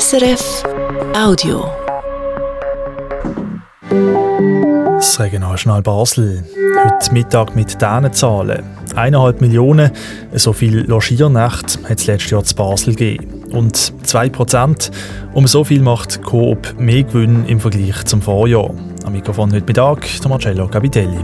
SRF Audio. Das Regionaljournal Basel. Heute Mittag mit diesen Zahlen. Eineinhalb Millionen, so viel Logiernächte hat es letztes Jahr zu Basel gegeben. Und 2%, um so viel macht Coop mehr Gewinn im Vergleich zum Vorjahr. Am Mikrofon heute Mittag der Marcello Capitelli.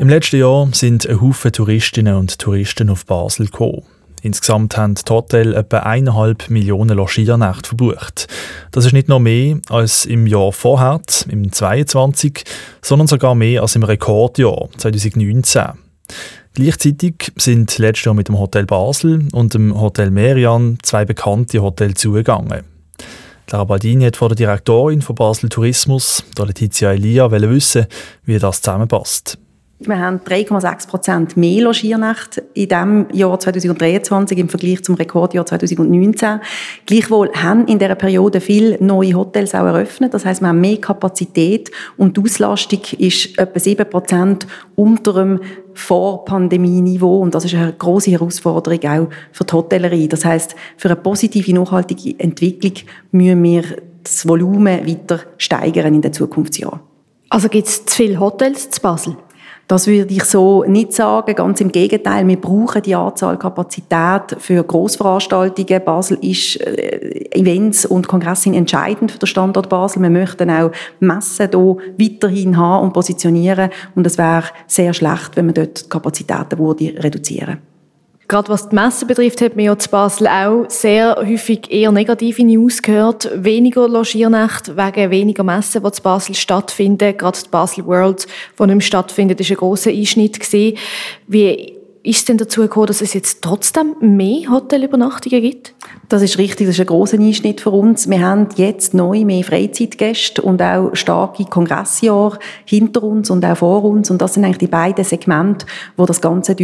Im letzten Jahr sind ein Haufen Touristinnen und Touristen auf Basel gekommen. Insgesamt haben die Hotels etwa eineinhalb Millionen Logiernächte verbucht. Das ist nicht nur mehr als im Jahr vorher, im 2022, sondern sogar mehr als im Rekordjahr 2019. Gleichzeitig sind letztes Jahr mit dem Hotel Basel und dem Hotel Merian zwei bekannte Hotels zugegangen. Lara Baldini hat vor der Direktorin von Basel Tourismus, der Letizia Elia, wissen, wie das zusammenpasst. Wir haben 3,6 Prozent mehr Logiernächte in diesem Jahr 2023 im Vergleich zum Rekordjahr 2019. Gleichwohl haben in dieser Periode viele neue Hotels auch eröffnet. Das heißt, wir haben mehr Kapazität und die Auslastung ist etwa 7 Prozent unter dem Vor-Pandemie-Niveau. Und das ist eine große Herausforderung auch für die Hotellerie. Das heißt, für eine positive, nachhaltige Entwicklung müssen wir das Volumen weiter steigern in den Zukunftsjahren. Also gibt es zu viele Hotels zu Basel? Das würde ich so nicht sagen. Ganz im Gegenteil. Wir brauchen die Anzahl Kapazität für Großveranstaltungen. Basel ist äh, Events und Kongresse entscheidend für den Standort Basel. Wir möchten auch Messen hier weiterhin haben und positionieren. Und es wäre sehr schlecht, wenn man dort die Kapazitäten würde reduzieren Gerade was die Messen betrifft, hat man ja zu Basel auch sehr häufig eher negative News gehört. Weniger Logiernächte wegen weniger Messen, die zu Basel stattfinden. Gerade die Basel World, die nicht stattfindet, ist ein grosser Einschnitt. Wie ist denn dazu gekommen, dass es jetzt trotzdem mehr Hotelübernachtungen gibt? Das ist richtig, das ist ein grosser Einschnitt für uns. Wir haben jetzt neu mehr Freizeitgäste und auch starke Kongressjahre hinter uns und auch vor uns. Und das sind eigentlich die beiden Segmente, die das Ganze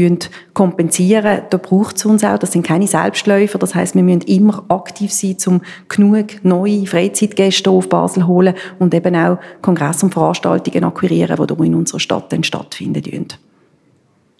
kompensieren. Da braucht es uns auch. Das sind keine Selbstläufer. Das heißt, wir müssen immer aktiv sein, um genug neue Freizeitgäste auf Basel zu holen und eben auch Kongress- und Veranstaltungen akquirieren, die in unserer Stadt dann stattfinden.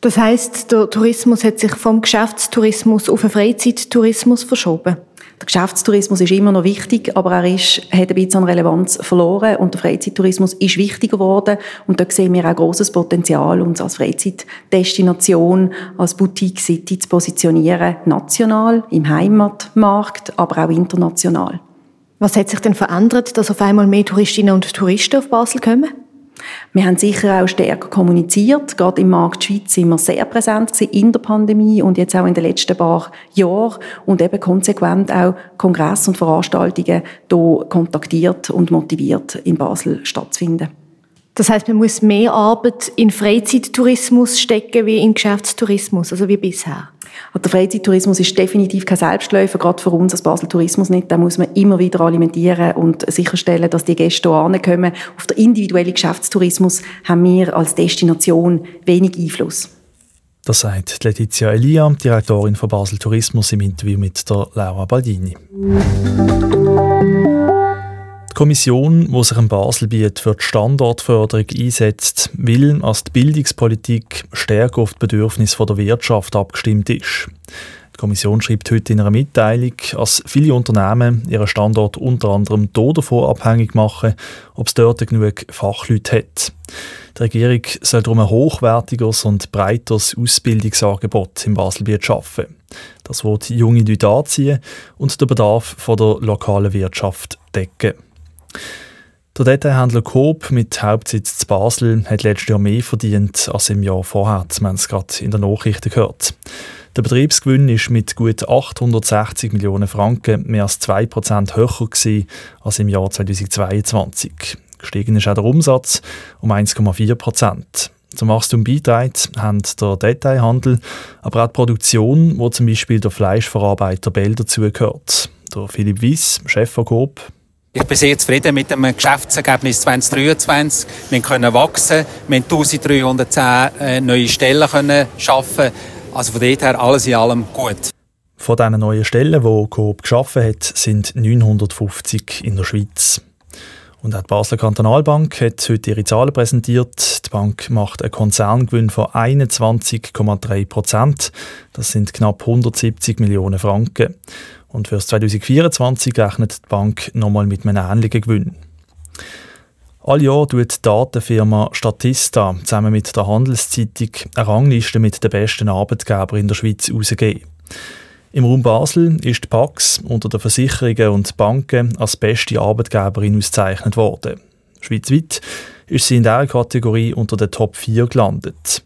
Das heißt, der Tourismus hat sich vom Geschäftstourismus auf den Freizeittourismus verschoben. Der Geschäftstourismus ist immer noch wichtig, aber er ist, hat ein bisschen an Relevanz verloren und der Freizeittourismus ist wichtiger geworden und da sehen wir auch großes Potenzial, uns als Freizeitdestination, als Boutique City zu positionieren, national, im Heimatmarkt, aber auch international. Was hat sich denn verändert, dass auf einmal mehr Touristinnen und Touristen auf Basel kommen? Wir haben sicher auch stärker kommuniziert. Gerade im Markt Schweiz sind wir sehr präsent in der Pandemie und jetzt auch in den letzten paar Jahren und eben konsequent auch Kongress und Veranstaltungen hier kontaktiert und motiviert in Basel stattzufinden. Das heißt, man muss mehr Arbeit in Freizeittourismus stecken wie in Geschäftstourismus, also wie bisher. Der Freizeittourismus ist definitiv kein Selbstläufer, gerade für uns als Basel Tourismus nicht. Da muss man immer wieder alimentieren und sicherstellen, dass die Gäste hier ankommen. Auf den individuellen Geschäftstourismus haben wir als Destination wenig Einfluss. Das sagt Letizia Elia, Direktorin von Basel Tourismus im Interview mit der Laura Baldini. Die Kommission, die sich in Baselbiet für die Standortförderung einsetzt, will, dass die Bildungspolitik stärker auf die Bedürfnisse der Wirtschaft abgestimmt ist. Die Kommission schreibt heute in einer Mitteilung, dass viele Unternehmen ihren Standort unter anderem davon abhängig machen, ob es dort genug Fachleute hat. Die Regierung soll darum ein hochwertiges und breiteres Ausbildungsangebot im Baselbiet schaffen. Das wird junge Leute anziehen und den Bedarf der lokalen Wirtschaft decken. Der Detailhändler Coop mit Hauptsitz zu Basel hat letztes Jahr mehr verdient als im Jahr vorher. Wir haben es gerade in den Nachrichten gehört. Der Betriebsgewinn ist mit gut 860 Millionen Franken mehr als 2% höher gewesen als im Jahr 2022. Gestiegen ist auch der Umsatz um 1,4%. Zum Wachstum beitragen haben der Detailhandel, aber auch die Produktion, wo zum Beispiel der Fleischverarbeiter Bell dazugehört. Der Philipp Wies, Chef von Coop, ich bin sehr zufrieden mit dem Geschäftsergebnis 2023. Wir können wachsen, wir haben 1310 äh, neue Stellen können schaffen. Also von dort her alles in allem gut. Von diesen neuen Stellen, die Coop geschaffen hat, sind 950 in der Schweiz. Und auch die Basler Kantonalbank hat heute ihre Zahlen präsentiert. Die Bank macht einen Konzerngewinn von 21,3 Prozent. Das sind knapp 170 Millionen Franken. Und für 2024 rechnet die Bank nochmal mit einem ähnlichen Gewinn. All Jahr tut die Datenfirma Statista zusammen mit der Handelszeitung eine Rangliste mit den besten Arbeitgebern in der Schweiz herausgegeben. Im Raum Basel ist die Pax unter den Versicherungen und Banken als beste Arbeitgeberin ausgezeichnet worden. Schweizweit ist sie in dieser Kategorie unter den Top 4 gelandet.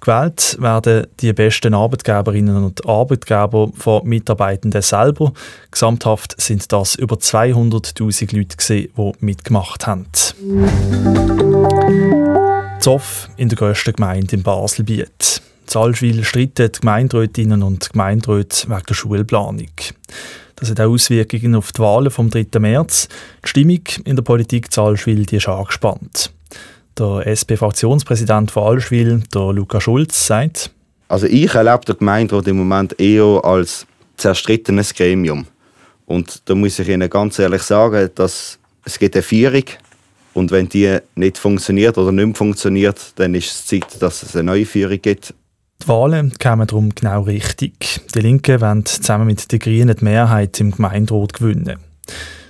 Gewählt werden die besten Arbeitgeberinnen und Arbeitgeber von Mitarbeitenden selber. Gesamthaft sind das über 200.000 Leute, gewesen, die mitgemacht haben. Zoff in der grössten Gemeinde in Baselbiet. Zalschwil streiten die Gemeinderätinnen und Gemeinderäte wegen der Schulplanung. Das hat auch Auswirkungen auf die Wahlen vom 3. März. Die Stimmung in der Politik Zalschwil die ist angespannt. Der SP-Fraktionspräsident von Allschwil, der Luca Schulz, sagt, also ich erlebe den Gemeinderat im Moment eher als zerstrittenes Gremium. Und da muss ich Ihnen ganz ehrlich sagen, dass es gibt eine Führung und wenn die nicht funktioniert oder nicht mehr funktioniert, dann ist es Zeit, dass es eine neue Führung gibt. Die Wahlen kämen darum genau richtig. Die Linken wollen zusammen mit den Grünen die Mehrheit im Gemeinderat gewinnen.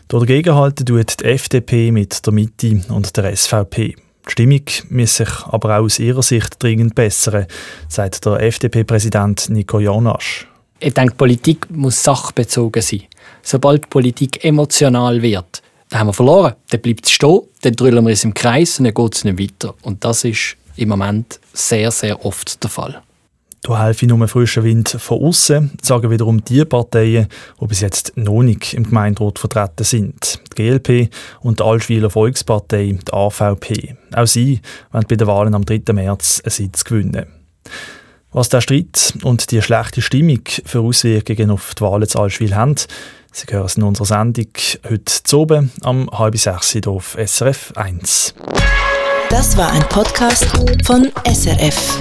Dagegen halten tut die FDP mit der Mitte und der SVP. Die Stimmung muss sich aber auch aus ihrer Sicht dringend bessern, sagt der FDP-Präsident Nico Jonas. Ich denke, Politik muss sachbezogen sein. Sobald Politik emotional wird, dann haben wir verloren. Dann bleibt es stehen, dann drüllen wir es im Kreis und dann geht es nicht weiter. Und das ist im Moment sehr, sehr oft der Fall. Da helfe nur frischer Wind von außen, sagen wiederum die Parteien, die bis jetzt noch nicht im Gemeinderat vertreten sind. Die GLP und die Altschwiler Volkspartei, die AVP. Auch sie wollen bei den Wahlen am 3. März einen Sitz gewinnen. Was der Streit und die schlechte Stimmung für Auswirkungen auf die Wahlen zu Altschwil haben, Sie hören es in unserer Sendung heute zu oben am halb sechs auf SRF 1. Das war ein Podcast von SRF.